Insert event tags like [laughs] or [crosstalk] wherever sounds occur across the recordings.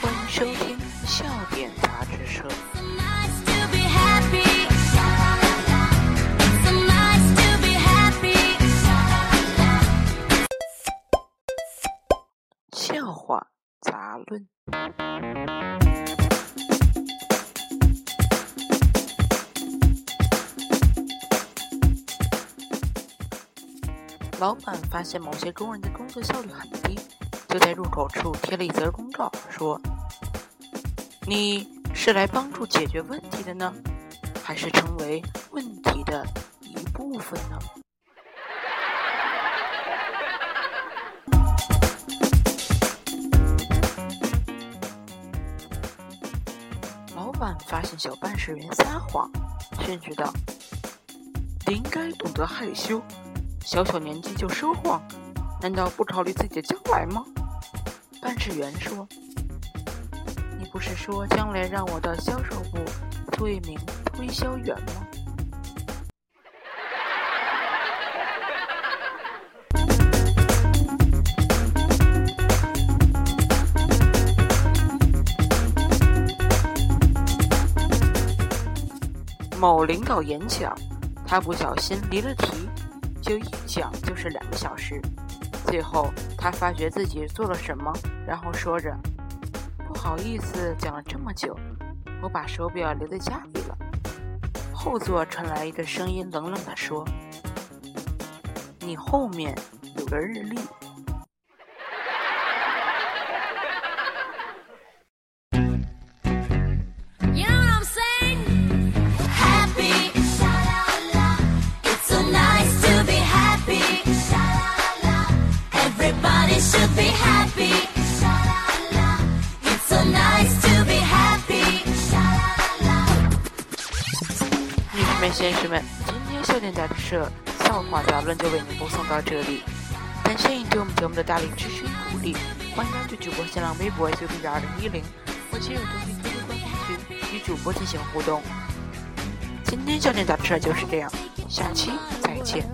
欢迎收听笑点杂志社笑话杂论。老板发现某些工人的工作效率很低，就在入口处贴了一则公告，说：“你是来帮助解决问题的呢，还是成为问题的一部分呢？” [laughs] 老板发现小办事员撒谎，训斥道：“你应该懂得害羞。”小小年纪就说谎，难道不考虑自己的将来吗？办事员说：“你不是说将来让我到销售部做一名推销员吗？”某领导演讲，他不小心离了题。就一讲就是两个小时，最后他发觉自己做了什么，然后说着：“不好意思，讲了这么久，我把手表留在家里了。”后座传来一个声音，冷冷地说：“你后面有个日历。”先生们，今天笑点杂志社笑话杂论就为您播送到这里。感谢您对我们节目的大力支持与鼓励，欢迎关注主播新浪微博 “SUP 二零一零”或进入独立 QQ 官方群与主播进行互动。今天笑点杂志社就是这样，下期再见。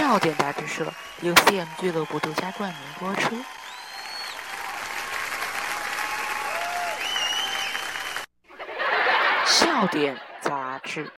笑点杂志社由 CM 俱乐部独家冠名播出。笑点。